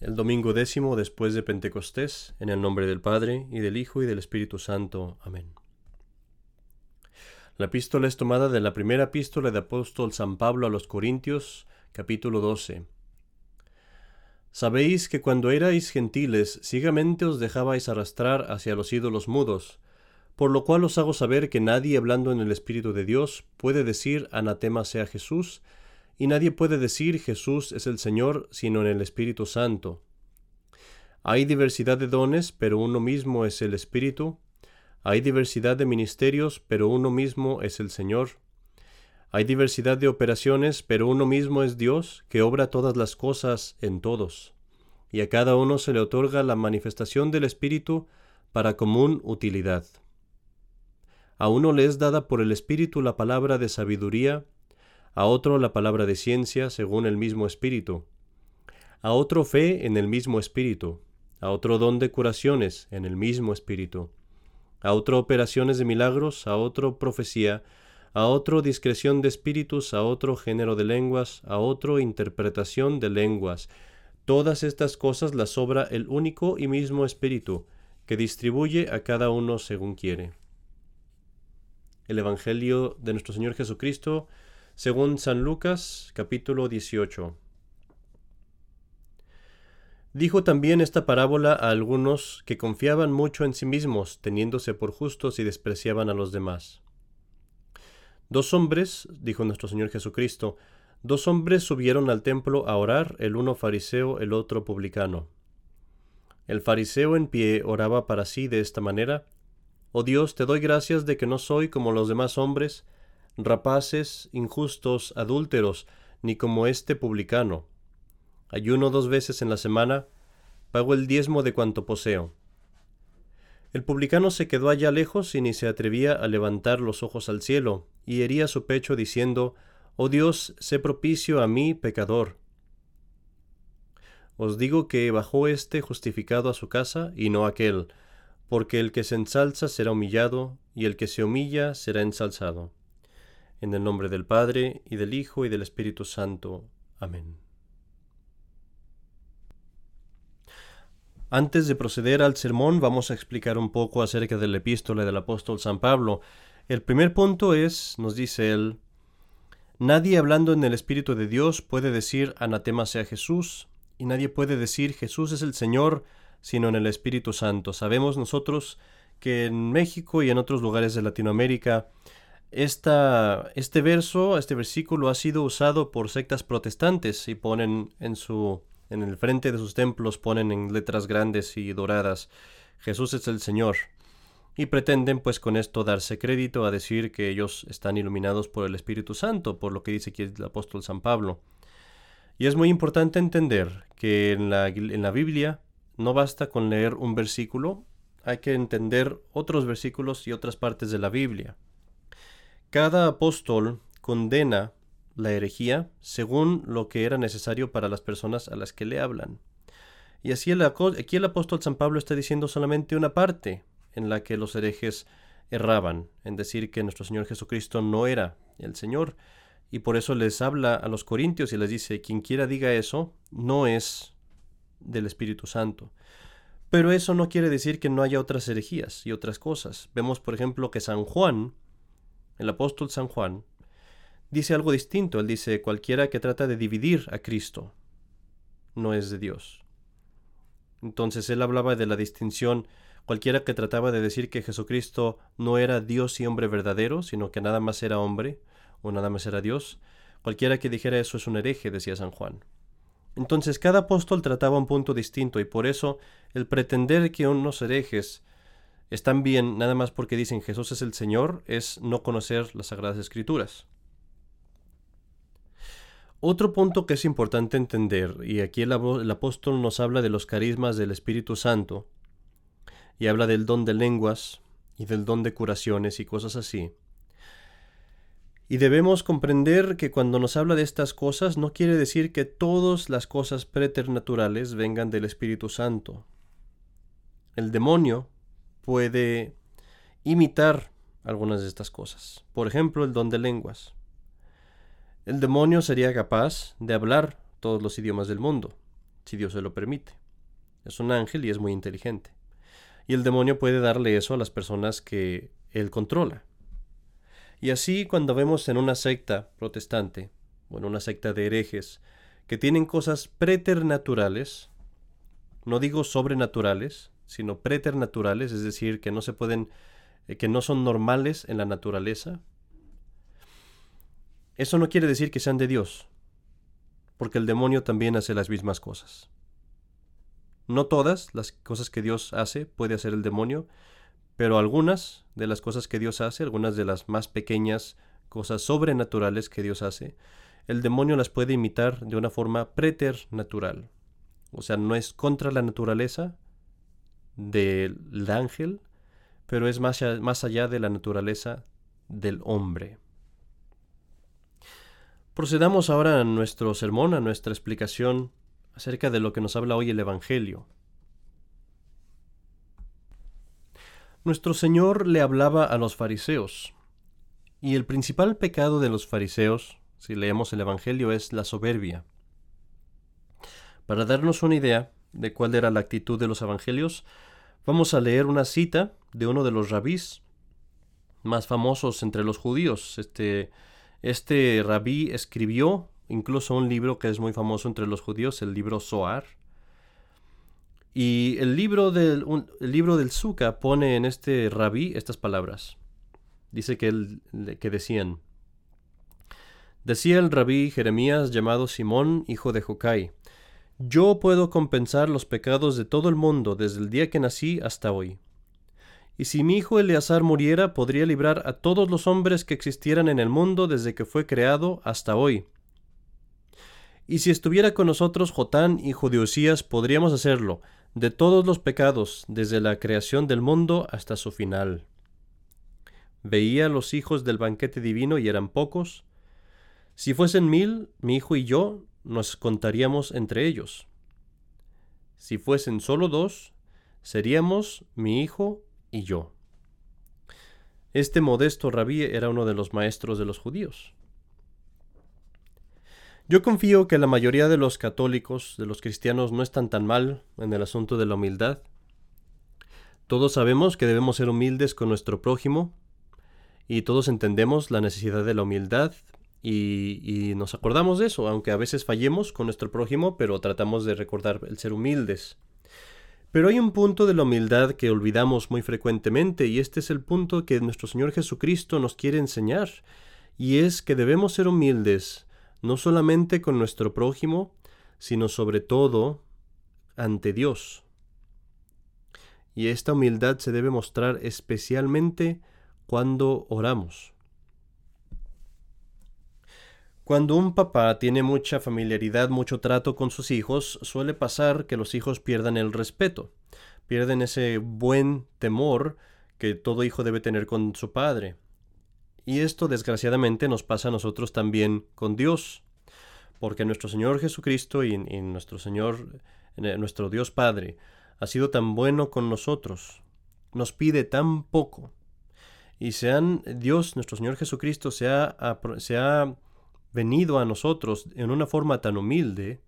el domingo décimo después de Pentecostés, en el nombre del Padre, y del Hijo, y del Espíritu Santo. Amén. La epístola es tomada de la primera epístola de apóstol San Pablo a los Corintios, capítulo 12. Sabéis que cuando erais gentiles, ciegamente os dejabais arrastrar hacia los ídolos mudos, por lo cual os hago saber que nadie hablando en el Espíritu de Dios puede decir anatema sea Jesús, y nadie puede decir Jesús es el Señor sino en el Espíritu Santo. Hay diversidad de dones, pero uno mismo es el Espíritu. Hay diversidad de ministerios, pero uno mismo es el Señor. Hay diversidad de operaciones, pero uno mismo es Dios, que obra todas las cosas en todos. Y a cada uno se le otorga la manifestación del Espíritu para común utilidad. A uno le es dada por el Espíritu la palabra de sabiduría, a otro la palabra de ciencia según el mismo espíritu, a otro fe en el mismo espíritu, a otro don de curaciones en el mismo espíritu, a otro operaciones de milagros, a otro profecía, a otro discreción de espíritus, a otro género de lenguas, a otro interpretación de lenguas. Todas estas cosas las sobra el único y mismo espíritu, que distribuye a cada uno según quiere. El Evangelio de nuestro Señor Jesucristo, según San Lucas capítulo 18. Dijo también esta parábola a algunos que confiaban mucho en sí mismos, teniéndose por justos y despreciaban a los demás. Dos hombres, dijo nuestro Señor Jesucristo, dos hombres subieron al templo a orar, el uno fariseo, el otro publicano. El fariseo en pie oraba para sí de esta manera, Oh Dios, te doy gracias de que no soy como los demás hombres, rapaces, injustos, adúlteros, ni como este publicano. Ayuno dos veces en la semana, pago el diezmo de cuanto poseo. El publicano se quedó allá lejos y ni se atrevía a levantar los ojos al cielo, y hería su pecho diciendo, Oh Dios, sé propicio a mí, pecador. Os digo que bajó éste justificado a su casa, y no aquel, porque el que se ensalza será humillado, y el que se humilla será ensalzado. En el nombre del Padre, y del Hijo, y del Espíritu Santo. Amén. Antes de proceder al sermón, vamos a explicar un poco acerca de la epístola del apóstol San Pablo. El primer punto es, nos dice él, nadie hablando en el Espíritu de Dios puede decir anatema sea Jesús, y nadie puede decir Jesús es el Señor, sino en el Espíritu Santo. Sabemos nosotros que en México y en otros lugares de Latinoamérica esta, este verso, este versículo ha sido usado por sectas protestantes y ponen en su en el frente de sus templos ponen en letras grandes y doradas Jesús es el Señor y pretenden pues con esto darse crédito a decir que ellos están iluminados por el Espíritu Santo, por lo que dice aquí el apóstol San Pablo. Y es muy importante entender que en la, en la Biblia no basta con leer un versículo, hay que entender otros versículos y otras partes de la Biblia. Cada apóstol condena la herejía según lo que era necesario para las personas a las que le hablan. Y así aquí el apóstol San Pablo está diciendo solamente una parte en la que los herejes erraban, en decir que nuestro Señor Jesucristo no era el Señor, y por eso les habla a los corintios y les dice, quien quiera diga eso, no es del Espíritu Santo. Pero eso no quiere decir que no haya otras herejías y otras cosas. Vemos, por ejemplo, que San Juan el apóstol San Juan, dice algo distinto. Él dice, cualquiera que trata de dividir a Cristo no es de Dios. Entonces él hablaba de la distinción, cualquiera que trataba de decir que Jesucristo no era Dios y hombre verdadero, sino que nada más era hombre o nada más era Dios, cualquiera que dijera eso es un hereje, decía San Juan. Entonces cada apóstol trataba un punto distinto y por eso el pretender que unos herejes están bien nada más porque dicen Jesús es el Señor, es no conocer las Sagradas Escrituras. Otro punto que es importante entender, y aquí el, el, apóstol nos habla de los carismas del Espíritu Santo, y habla del don de lenguas, y del don de curaciones y cosas así. Y debemos comprender que cuando nos habla de estas cosas no quiere decir que todas las cosas preternaturales vengan del Espíritu Santo. El demonio puede imitar algunas de estas cosas. Por ejemplo, el don de lenguas. El demonio sería capaz de hablar todos los idiomas del mundo. si Dios se lo permite. Es un ángel y es muy inteligente. Y el demonio puede darle eso a las personas que él controla. Y así cuando vemos en una secta protestante, o en una secta de herejes, que tienen cosas preternaturales, no digo sobrenaturales, sino preternaturales, es decir, que no se pueden, eh, que no son normales en la naturaleza, eso no quiere decir que sean de Dios, porque el demonio también hace las mismas cosas. No todas las cosas que Dios hace puede hacer el demonio, pero algunas de las cosas que Dios hace, algunas de las más pequeñas cosas sobrenaturales que Dios hace, el demonio las puede imitar de una forma preternatural. O sea, no es contra la naturaleza del ángel, pero es más, más allá de la naturaleza del hombre. Procedamos ahora a nuestro sermón, a nuestra explicación acerca de lo que nos habla hoy el Evangelio. Nuestro Señor le hablaba a los fariseos, y el principal pecado de los fariseos, si leemos el Evangelio, es la soberbia. Para darnos una idea de cuál era la actitud de los evangelios, vamos a leer una cita de uno de los rabís más famosos entre los judíos. Este, este rabí escribió incluso un libro que es muy famoso entre los judíos, el libro Zohar, y el libro del, el libro del pone en este rabí estas palabras. Dice que, que decían, Decía el rabí Jeremías llamado Simón, hijo de Jocai, Yo puedo compensar los pecados de todo el mundo desde el día que nací hasta hoy. Y si mi hijo Eleazar muriera, podría librar a todos los hombres que existieran en el mundo desde que fue creado hasta hoy. Y si estuviera con nosotros Jotán, hijo de podríamos hacerlo, de todos los pecados, desde la creación del mundo hasta su final. Veía los hijos del banquete divino y eran pocos. Si fuesen mil, mi hijo y yo nos contaríamos entre ellos. Si fuesen solo dos, seríamos mi hijo y yo. Este modesto rabí era uno de los maestros de los judíos. Yo confío que la mayoría de los católicos, de los cristianos, no están tan mal en el asunto de la humildad. Todos sabemos que debemos ser humildes con nuestro prójimo y todos entendemos la necesidad de la humildad y, nos acordamos de eso, aunque a veces fallemos con nuestro prójimo, pero tratamos de recordar el ser humildes. Pero hay un punto de la humildad que olvidamos muy frecuentemente y este es el punto que nuestro Señor Jesucristo nos quiere enseñar y es que debemos ser humildes no solamente con nuestro prójimo, sino sobre todo ante Dios. Y esta humildad se debe mostrar especialmente cuando oramos. Cuando un papá tiene mucha familiaridad, mucho trato con sus hijos, suele pasar que los hijos pierdan el respeto, pierden ese buen temor que todo hijo debe tener con su padre. Y esto desgraciadamente nos pasa a nosotros también con Dios, porque nuestro Señor Jesucristo y, nuestro Señor, eh, nuestro Dios Padre, ha sido tan bueno con nosotros, nos pide tan poco, y sean Dios, nuestro Señor Jesucristo, se ha, se ha venido a nosotros en una forma tan humilde,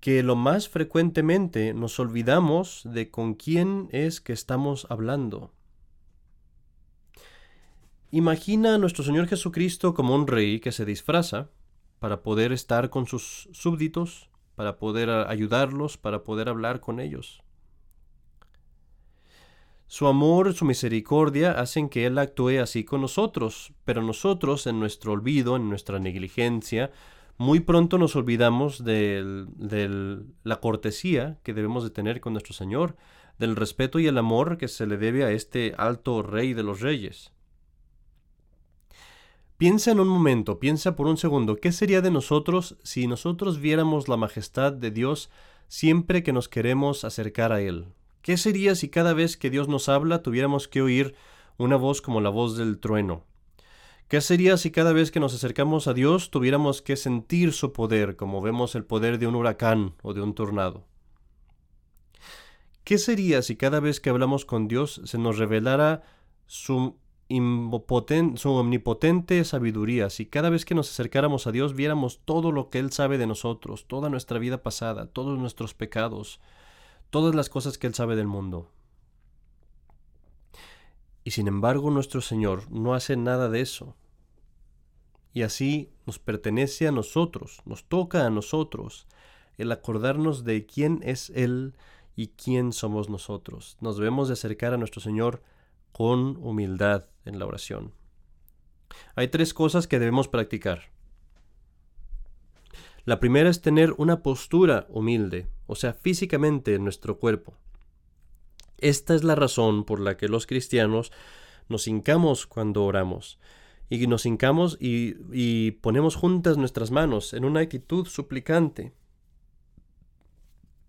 que lo más frecuentemente nos olvidamos de con quién es que estamos hablando. Imagina a nuestro Señor Jesucristo como un rey que se disfraza para poder estar con sus súbditos, para poder ayudarlos, para poder hablar con ellos. Su amor, su misericordia hacen que Él actúe así con nosotros, pero nosotros, en nuestro olvido, en nuestra negligencia, muy pronto nos olvidamos de, la cortesía que debemos de tener con nuestro Señor, del respeto y el amor que se le debe a este alto Rey de los Reyes. Piensa en un momento, piensa por un segundo, ¿qué sería de nosotros si nosotros viéramos la majestad de Dios siempre que nos queremos acercar a Él? ¿Qué sería si cada vez que Dios nos habla tuviéramos que oír una voz como la voz del trueno? ¿Qué sería si cada vez que nos acercamos a Dios tuviéramos que sentir su poder, como vemos el poder de un huracán o de un tornado? ¿Qué sería si cada vez que hablamos con Dios se nos revelara su su omnipotente sabiduría, si cada vez que nos acercáramos a Dios viéramos todo lo que Él sabe de nosotros, toda nuestra vida pasada, todos nuestros pecados, todas las cosas que Él sabe del mundo. Y sin embargo nuestro Señor no hace nada de eso. Y así nos pertenece a nosotros, nos toca a nosotros el acordarnos de quién es Él y quién somos nosotros. Nos debemos de acercar a nuestro Señor con humildad en la oración. Hay tres cosas que debemos practicar. La primera es tener una postura humilde, o sea, físicamente en nuestro cuerpo. Esta es la razón por la que los cristianos nos hincamos cuando oramos. Y nos hincamos y, ponemos juntas nuestras manos en una actitud suplicante.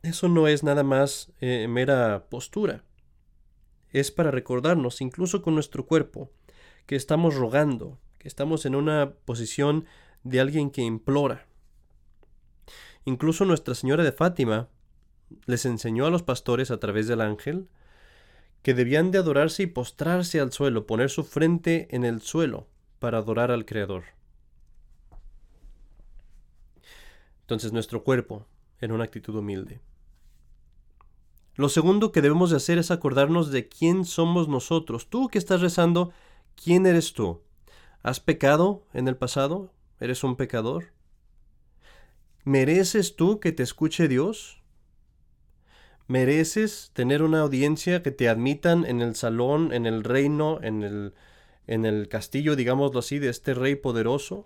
Eso no es nada más eh, mera postura es para recordarnos, incluso con nuestro cuerpo, que estamos rogando, que estamos en una posición de alguien que implora. Incluso Nuestra Señora de Fátima les enseñó a los pastores a través del ángel que debían de adorarse y postrarse al suelo, poner su frente en el suelo para adorar al Creador. Entonces nuestro cuerpo en una actitud humilde. Lo segundo que debemos de hacer es acordarnos de quién somos nosotros. Tú que estás rezando, ¿quién eres tú? ¿Has pecado en el pasado? ¿Eres un pecador? ¿Mereces tú que te escuche Dios? ¿Mereces tener una audiencia que te admitan en el salón, en el reino, en el, en el castillo, digámoslo así, de este rey poderoso?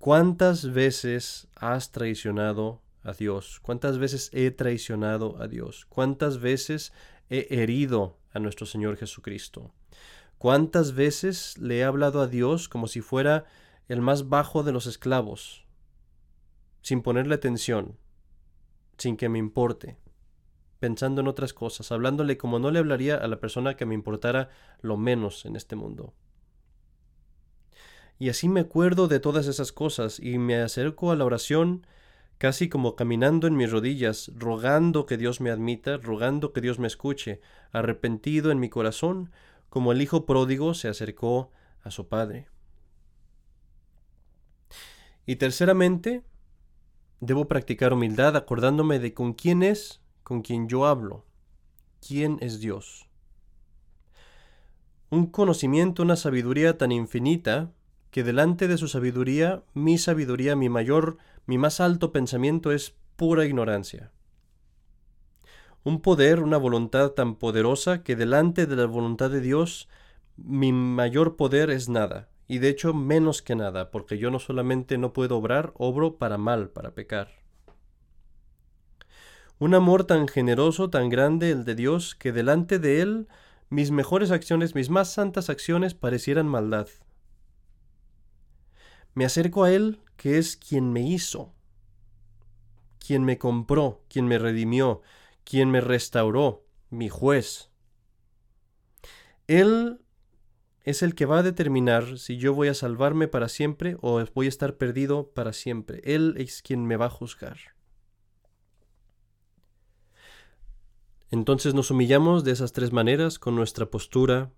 ¿Cuántas veces has traicionado a Dios? ¿Cuántas veces he traicionado a Dios? ¿Cuántas veces he herido a nuestro Señor Jesucristo? ¿Cuántas veces le he hablado a Dios como si fuera el más bajo de los esclavos, sin ponerle atención, sin que me importe, pensando en otras cosas, hablándole como no le hablaría a la persona que me importara lo menos en este mundo? Y así me acuerdo de todas esas cosas y me acerco a la oración casi como caminando en mis rodillas, rogando que Dios me admita, rogando que Dios me escuche, arrepentido en mi corazón, como el hijo pródigo se acercó a su padre. Y terceramente, debo practicar humildad acordándome de con quién es con quien yo hablo, quién es Dios. Un conocimiento, una sabiduría tan infinita, que delante de su sabiduría, mi sabiduría, mi mayor, mi más alto pensamiento es pura ignorancia. Un poder, una voluntad tan poderosa que delante de la voluntad de Dios, mi mayor poder es nada, y de hecho menos que nada, porque yo no solamente no puedo obrar, obro para mal, para pecar. Un amor tan generoso, tan grande el de Dios, que delante de Él mis mejores acciones, mis más santas acciones parecieran maldad. Me acerco a Él, que es quien me hizo, quien me compró, quien me redimió, quien me restauró, mi juez. Él es el que va a determinar si yo voy a salvarme para siempre o voy a estar perdido para siempre. Él es quien me va a juzgar. Entonces nos humillamos de esas tres maneras con nuestra postura,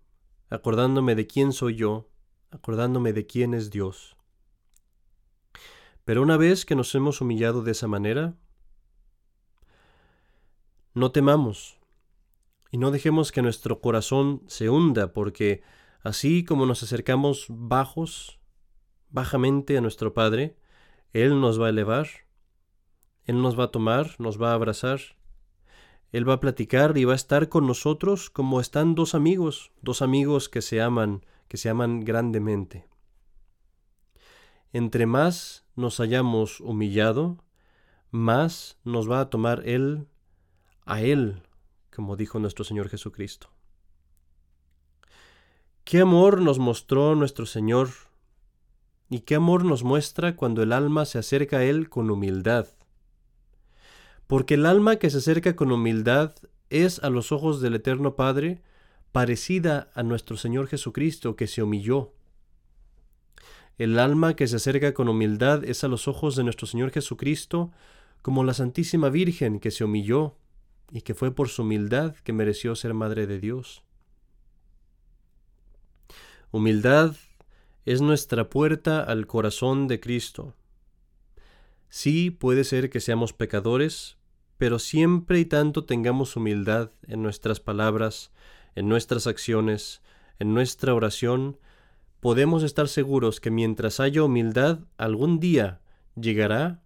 acordándome de quién soy yo, acordándome de quién es Dios. Pero una vez que nos hemos humillado de esa manera, no temamos y no dejemos que nuestro corazón se hunda, porque así como nos acercamos bajos, bajamente a nuestro Padre, Él nos va a elevar, Él nos va a tomar, nos va a abrazar, Él va a platicar y va a estar con nosotros como están dos amigos, dos amigos que se aman, que se aman grandemente. Entre más nos hayamos humillado, más nos va a tomar Él a Él, como dijo nuestro Señor Jesucristo. Qué amor nos mostró nuestro Señor y qué amor nos muestra cuando el alma se acerca a Él con humildad. Porque el alma que se acerca con humildad es a los ojos del Eterno Padre parecida a nuestro Señor Jesucristo que se humilló el alma que se acerca con humildad es a los ojos de nuestro Señor Jesucristo como la Santísima Virgen que se humilló y que fue por su humildad que mereció ser Madre de Dios. Humildad es nuestra puerta al corazón de Cristo. Sí, puede ser que seamos pecadores, pero siempre y tanto tengamos humildad en nuestras palabras, en nuestras acciones, en nuestra oración, podemos estar seguros que mientras haya humildad, algún día llegará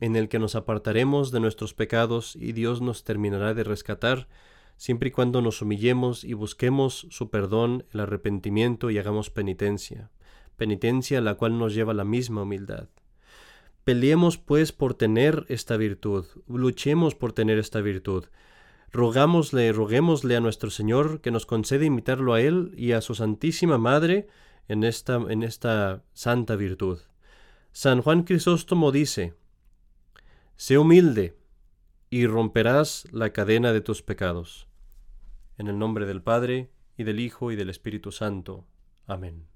en el que nos apartaremos de nuestros pecados y Dios nos terminará de rescatar, siempre y cuando nos humillemos y busquemos su perdón, el arrepentimiento y hagamos penitencia, penitencia a la cual nos lleva la misma humildad. Peleemos pues por tener esta virtud, luchemos por tener esta virtud. Rogámosle, roguémosle a nuestro Señor que nos concede imitarlo a Él y a su Santísima Madre en esta, en esta santa virtud. San Juan Crisóstomo dice, Sé humilde y romperás la cadena de tus pecados. En el nombre del Padre, y del Hijo, y del Espíritu Santo. Amén.